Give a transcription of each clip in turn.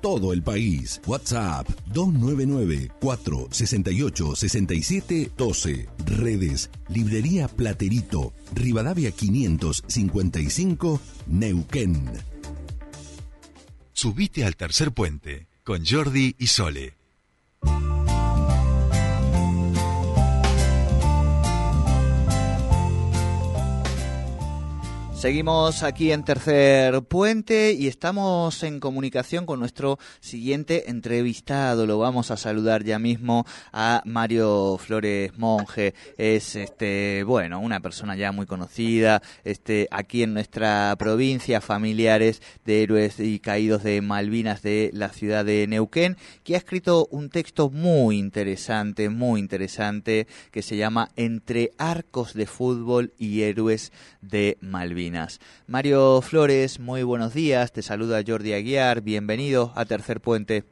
todo el país. WhatsApp 299-468-6712. Redes Librería Platerito, Rivadavia 555, Neuquén. Subite al tercer puente con Jordi y Sole. Seguimos aquí en Tercer Puente y estamos en comunicación con nuestro siguiente entrevistado. Lo vamos a saludar ya mismo a Mario Flores Monje. Es este, bueno, una persona ya muy conocida, este, aquí en nuestra provincia, familiares de héroes y caídos de Malvinas de la ciudad de Neuquén, que ha escrito un texto muy interesante, muy interesante, que se llama Entre arcos de fútbol y héroes de Malvinas. Mario Flores, muy buenos días, te saluda Jordi Aguiar, bienvenido a Tercer Puente.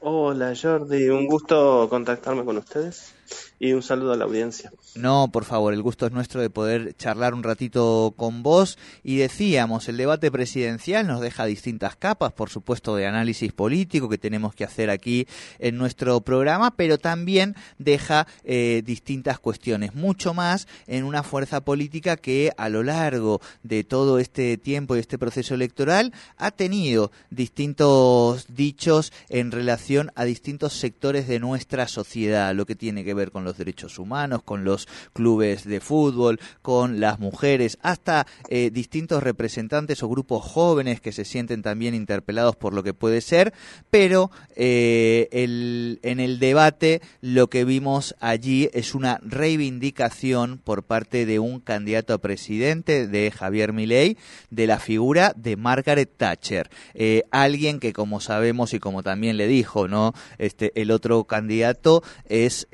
Hola Jordi, un gusto contactarme con ustedes y un saludo a la audiencia. No, por favor, el gusto es nuestro de poder charlar un ratito con vos. Y decíamos, el debate presidencial nos deja distintas capas, por supuesto, de análisis político que tenemos que hacer aquí en nuestro programa, pero también deja eh, distintas cuestiones, mucho más en una fuerza política que a lo largo de todo este tiempo y este proceso electoral ha tenido distintos dichos en relación a distintos sectores de nuestra sociedad, lo que tiene que ver con los derechos humanos, con los clubes de fútbol, con las mujeres, hasta eh, distintos representantes o grupos jóvenes que se sienten también interpelados por lo que puede ser, pero eh, en el debate lo que vimos allí es una reivindicación por parte de un candidato a presidente de Javier Milei de la figura de Margaret Thatcher, eh, alguien que como sabemos y como también le dijo, no, este el otro candidato es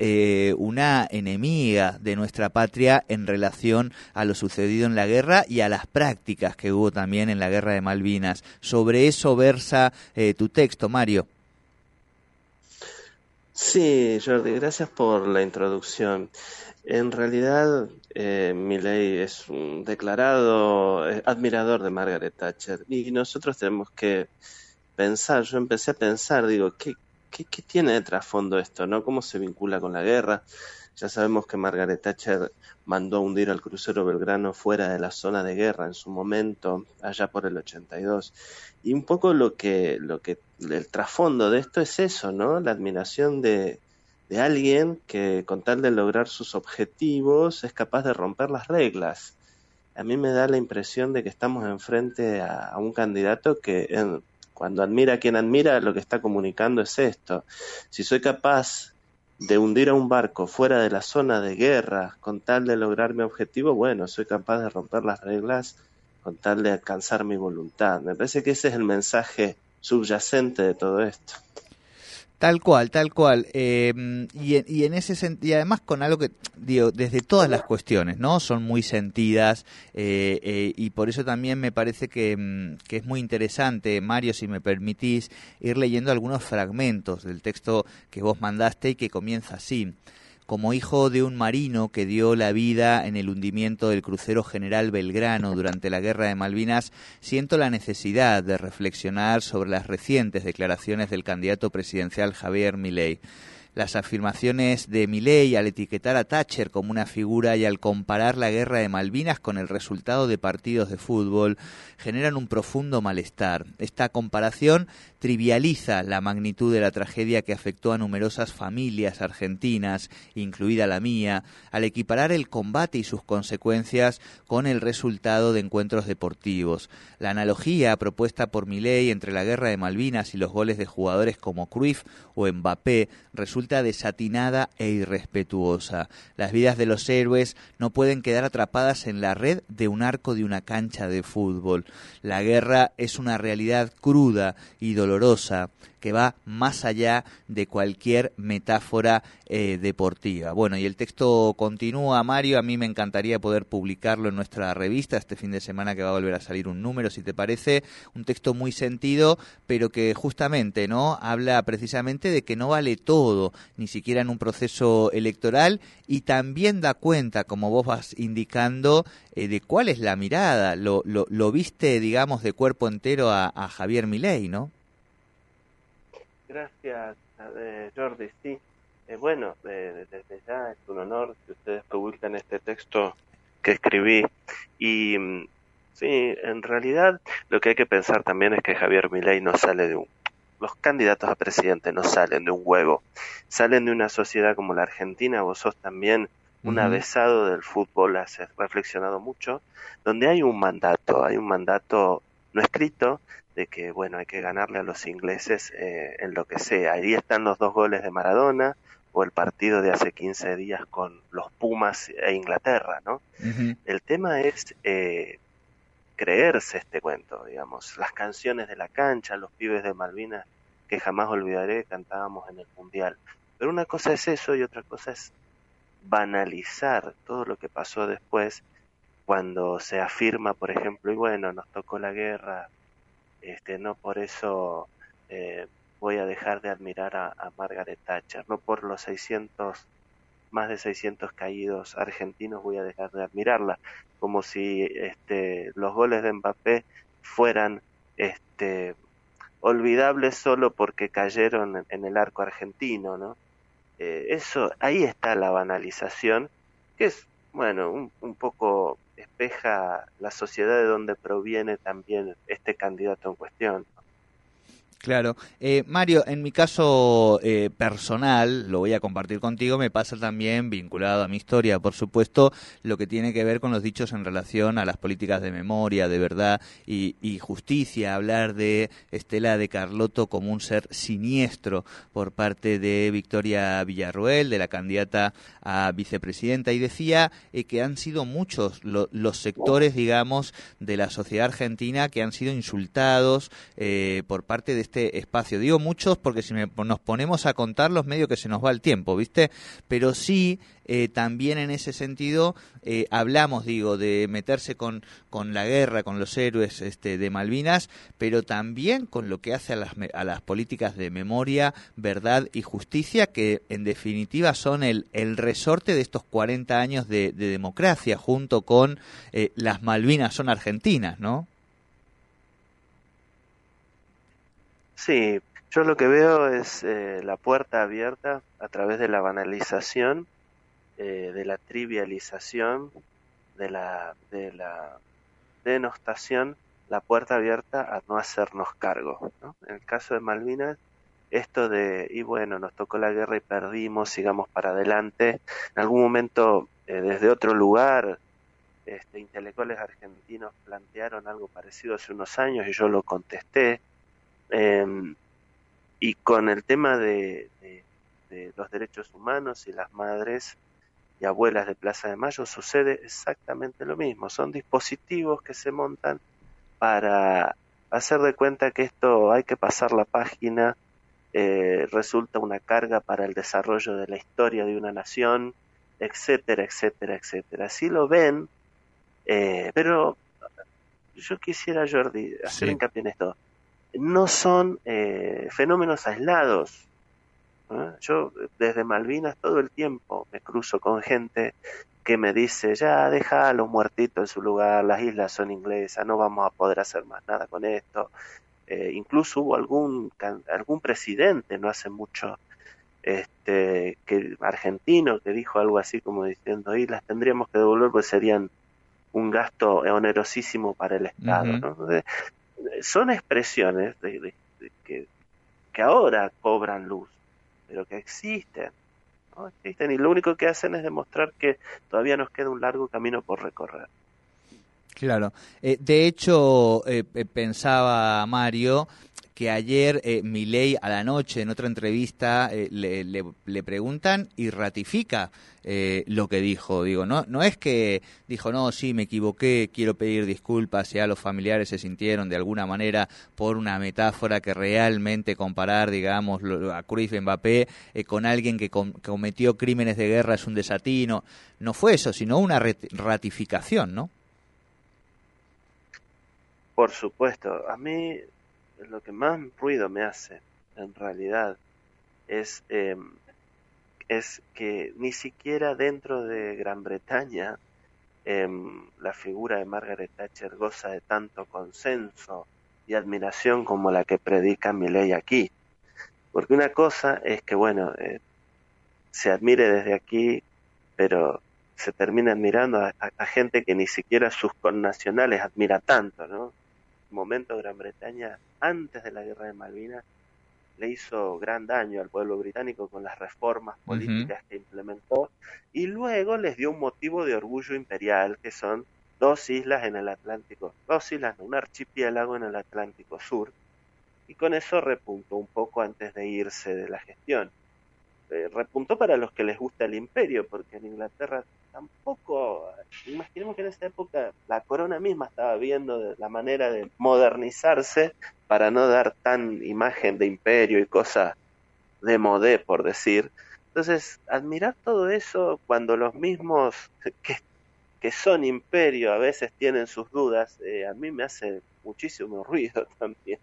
una enemiga de nuestra patria en relación a lo sucedido en la guerra y a las prácticas que hubo también en la guerra de Malvinas. Sobre eso versa eh, tu texto, Mario. Sí, Jordi, gracias por la introducción. En realidad, eh, Milley es un declarado eh, admirador de Margaret Thatcher y nosotros tenemos que pensar, yo empecé a pensar, digo, ¿qué, qué, tiene de trasfondo esto? ¿no? ¿Cómo se vincula con la guerra? Ya sabemos que Margaret Thatcher mandó hundir al crucero Belgrano fuera de la zona de guerra en su momento, allá por el 82. Y un poco lo que, lo que, el trasfondo de esto es eso, ¿no? La admiración de, de alguien que con tal de lograr sus objetivos es capaz de romper las reglas. A mí me da la impresión de que estamos enfrente a, a un candidato que cuando admira a quien admira lo que está comunicando es esto. Si soy capaz de hundir a un barco fuera de la zona de guerra con tal de lograr mi objetivo, bueno, soy capaz de romper las reglas con tal de alcanzar mi voluntad. Me parece que ese es el mensaje subyacente de todo esto. Tal cual, tal cual. Em, y, y, en ese y además con algo que digo desde todas las cuestiones, ¿no? Son muy sentidas eh, eh, y por eso también me parece que, em, que, es muy interesante, Mario, si me permitís, ir leyendo algunos fragmentos del texto que vos mandaste y que comienza así como hijo de un marino que dio la vida en el hundimiento del crucero General Belgrano durante la Guerra de Malvinas, siento la necesidad de reflexionar sobre las recientes declaraciones del candidato presidencial Javier Milei. Las afirmaciones de Milei al etiquetar a Thatcher como una figura y al comparar la guerra de Malvinas con el resultado de partidos de fútbol generan un profundo malestar. Esta comparación trivializa la magnitud de la tragedia que afectó a numerosas familias argentinas, incluida la mía, al equiparar el combate y sus consecuencias con el resultado de encuentros deportivos. La analogía propuesta por Milei entre la guerra de Malvinas y los goles de jugadores como Cruyff o Mbappé resulta desatinada e irrespetuosa. Las vidas de los héroes no pueden quedar atrapadas en la red de un arco de una cancha de fútbol. La guerra es una realidad cruda y dolorosa que va más allá de cualquier metáfora eh, deportiva. Bueno, y el texto continúa, Mario, a mí me encantaría poder publicarlo en nuestra revista este fin de semana que va a volver a salir un número, si te parece, un texto muy sentido, pero que justamente, ¿no? Habla precisamente de que no vale todo, ni siquiera en un proceso electoral y también da cuenta, como vos vas indicando, eh, de cuál es la mirada. Lo, lo, lo, viste, digamos, de cuerpo entero a, a Javier Milei, ¿no? Gracias, eh, Jordi. Sí, eh, bueno, eh, desde ya es un honor que ustedes publiquen este texto que escribí. Y mm, sí, en realidad lo que hay que pensar también es que Javier Milei no sale de un los candidatos a presidente no salen de un huevo, salen de una sociedad como la Argentina, vos sos también un avesado del fútbol, has reflexionado mucho, donde hay un mandato, hay un mandato no escrito de que, bueno, hay que ganarle a los ingleses eh, en lo que sea. Ahí están los dos goles de Maradona o el partido de hace 15 días con los Pumas e Inglaterra, ¿no? El tema es eh, creerse este cuento, digamos, las canciones de la cancha, los pibes de Malvinas que jamás olvidaré, cantábamos en el Mundial. Pero una cosa es eso y otra cosa es banalizar todo lo que pasó después cuando se afirma, por ejemplo, y bueno, nos tocó la guerra, este, no por eso eh, voy a dejar de admirar a, a, Margaret Thatcher, no por los 600, más de 600 caídos argentinos voy a dejar de admirarla, como si este, los goles de Mbappé fueran este, olvidables solo porque cayeron en, el arco argentino, ¿no? Eh, eso, ahí está la banalización, que es, bueno, un poco espeja la sociedad de donde proviene también este candidato en cuestión. Claro. Eh, Mario, en mi caso eh, personal, lo voy a compartir contigo, me pasa también vinculado a mi historia, por supuesto, lo que tiene que ver con los dichos en relación a las políticas de memoria, de verdad y, justicia, hablar de Estela de Carlotto como un ser siniestro por parte de Victoria Villarruel, de la candidata a vicepresidenta, y decía eh, que han sido muchos lo, los sectores, digamos, de la sociedad argentina que han sido insultados eh, por parte de este espacio. Digo muchos porque si me, nos ponemos a contarlos medio que se nos va el tiempo, ¿viste? Pero sí, eh, también en ese sentido eh, hablamos, digo, de meterse con, con la guerra, con los héroes este, de Malvinas, pero también con lo que hace a las, a las políticas de memoria, verdad y justicia, que en definitiva son el, el resorte de estos 40 años de, de democracia, junto con eh, las Malvinas son argentinas, ¿no? Sí, yo lo que veo es eh, la puerta abierta a través de la banalización, eh, de la trivialización, de la, de la denostación, la puerta abierta a no hacernos cargo. En el caso de Malvinas, esto de, y bueno, nos tocó la guerra y perdimos, sigamos para adelante. En algún momento, eh, desde otro lugar, este, intelectuales argentinos plantearon algo parecido hace unos años y yo lo contesté eh, y con el tema de, de, de, los derechos humanos y las madres y abuelas de Plaza de Mayo sucede exactamente lo mismo. Son dispositivos que se montan para hacer de cuenta que esto hay que pasar la página, eh, resulta una carga para el desarrollo de la historia de una nación, etcétera, etcétera, etcétera. Así lo ven, eh, pero yo quisiera, Jordi, hacer sí. hincapié en esto no son eh, fenómenos aislados. Yo desde Malvinas todo el tiempo me cruzo con gente que me dice, ya deja a los muertitos en su lugar, las islas son inglesas, no vamos a poder hacer más nada con esto. Eh, incluso hubo algún, algún presidente no hace mucho este, que argentino que dijo algo así como diciendo, y las tendríamos que devolver pues serían un gasto onerosísimo para el Estado. Uh -huh. ¿no? Entonces, son expresiones de, que, que, ahora cobran luz, pero que existen, existen y lo único que hacen es demostrar que todavía nos queda un largo camino por recorrer. Claro. Eh, de hecho, eh, pensaba Mario que ayer eh, Milei a la noche en otra entrevista eh, le, le, preguntan y ratifica eh, lo que dijo. Digo, no, no es que dijo, no, sí, me equivoqué, quiero pedir disculpas, ya los familiares se sintieron de alguna manera por una metáfora que realmente comparar, digamos, a Cruyff Mbappé eh, con alguien que cometió crímenes de guerra es un desatino. No fue eso, sino una ratificación, ¿no? Por supuesto, a mí lo que más ruido me hace, en realidad, es eh, es que ni siquiera dentro de Gran Bretaña em, la figura de Margaret Thatcher goza de tanto consenso y admiración como la que predica ley aquí. Porque una cosa es que, bueno, eh, se admire desde aquí, pero se termina admirando a, gente que ni siquiera sus connacionales admira tanto, ¿no? Momento Gran Bretaña, antes de la guerra de Malvinas, le hizo gran daño al pueblo británico con las reformas políticas que implementó y luego les dio un motivo de orgullo imperial que son dos islas en el Atlántico, dos islas, un archipiélago en el Atlántico Sur y con eso repuntó un poco antes de irse de la gestión. Eh, repuntó para los que les gusta el imperio, porque en Inglaterra tampoco, imaginemos que en esa época la corona misma estaba viendo la manera de modernizarse para no dar tan imagen de imperio y cosas de modé, por decir. Entonces, admirar todo eso cuando los mismos que, que son imperio a veces tienen sus dudas, eh, a mí me hace muchísimo ruido también.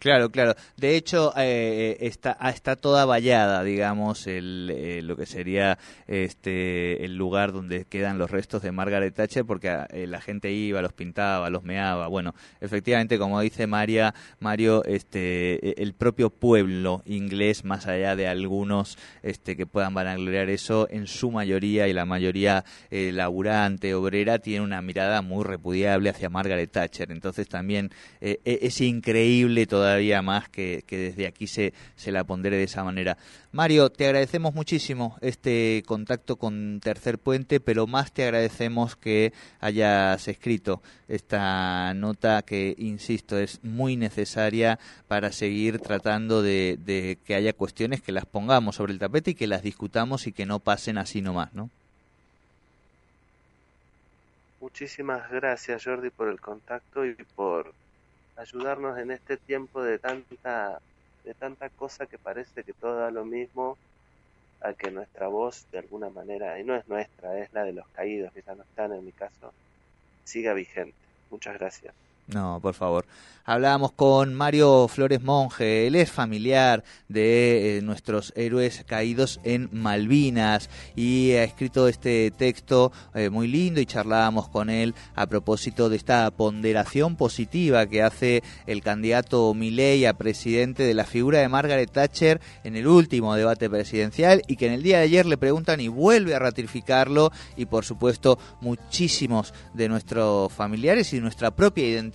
Claro, claro. De hecho, eh, está, ah, está toda vallada, digamos, el, eh, lo que sería este el lugar donde quedan los restos de Margaret Thatcher, porque ah, eh, la gente iba, los pintaba, los meaba. Bueno, efectivamente, como dice María, Mario, este, e, el propio pueblo inglés, más allá de algunos este, que puedan vanagloriar eso, en su mayoría y la mayoría laburante, obrera, tiene una mirada muy repudiable hacia Margaret Thatcher. Entonces también e, es increíble todo todavía más que, desde aquí se, se la pondere de esa manera. Mario, te agradecemos muchísimo este contacto con Tercer Puente, pero más te agradecemos que hayas escrito esta nota que, insisto, es muy necesaria para seguir tratando de, de que haya cuestiones que las pongamos sobre el tapete y que las discutamos y que no pasen así nomás, ¿no? Muchísimas gracias Jordi por el contacto y por ayudarnos en este tiempo de tanta, de tanta cosa que parece que todo da lo mismo, a que nuestra voz de alguna manera, y no es nuestra, es la de los caídos que ya no están en mi caso, siga vigente. Muchas gracias. No, por favor. Hablábamos con Mario Flores Monge, él es familiar de eh, nuestros héroes caídos en Malvinas y ha escrito este texto eh, muy lindo y charlábamos con él a propósito de esta ponderación positiva que hace el candidato Milei a presidente de la figura de Margaret Thatcher en el último debate presidencial y que en el día de ayer le preguntan y vuelve a ratificarlo y por supuesto muchísimos de nuestros familiares y nuestra propia identidad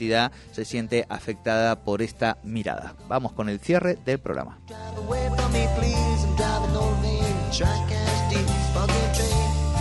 se siente afectada por esta mirada. Vamos con el cierre del programa.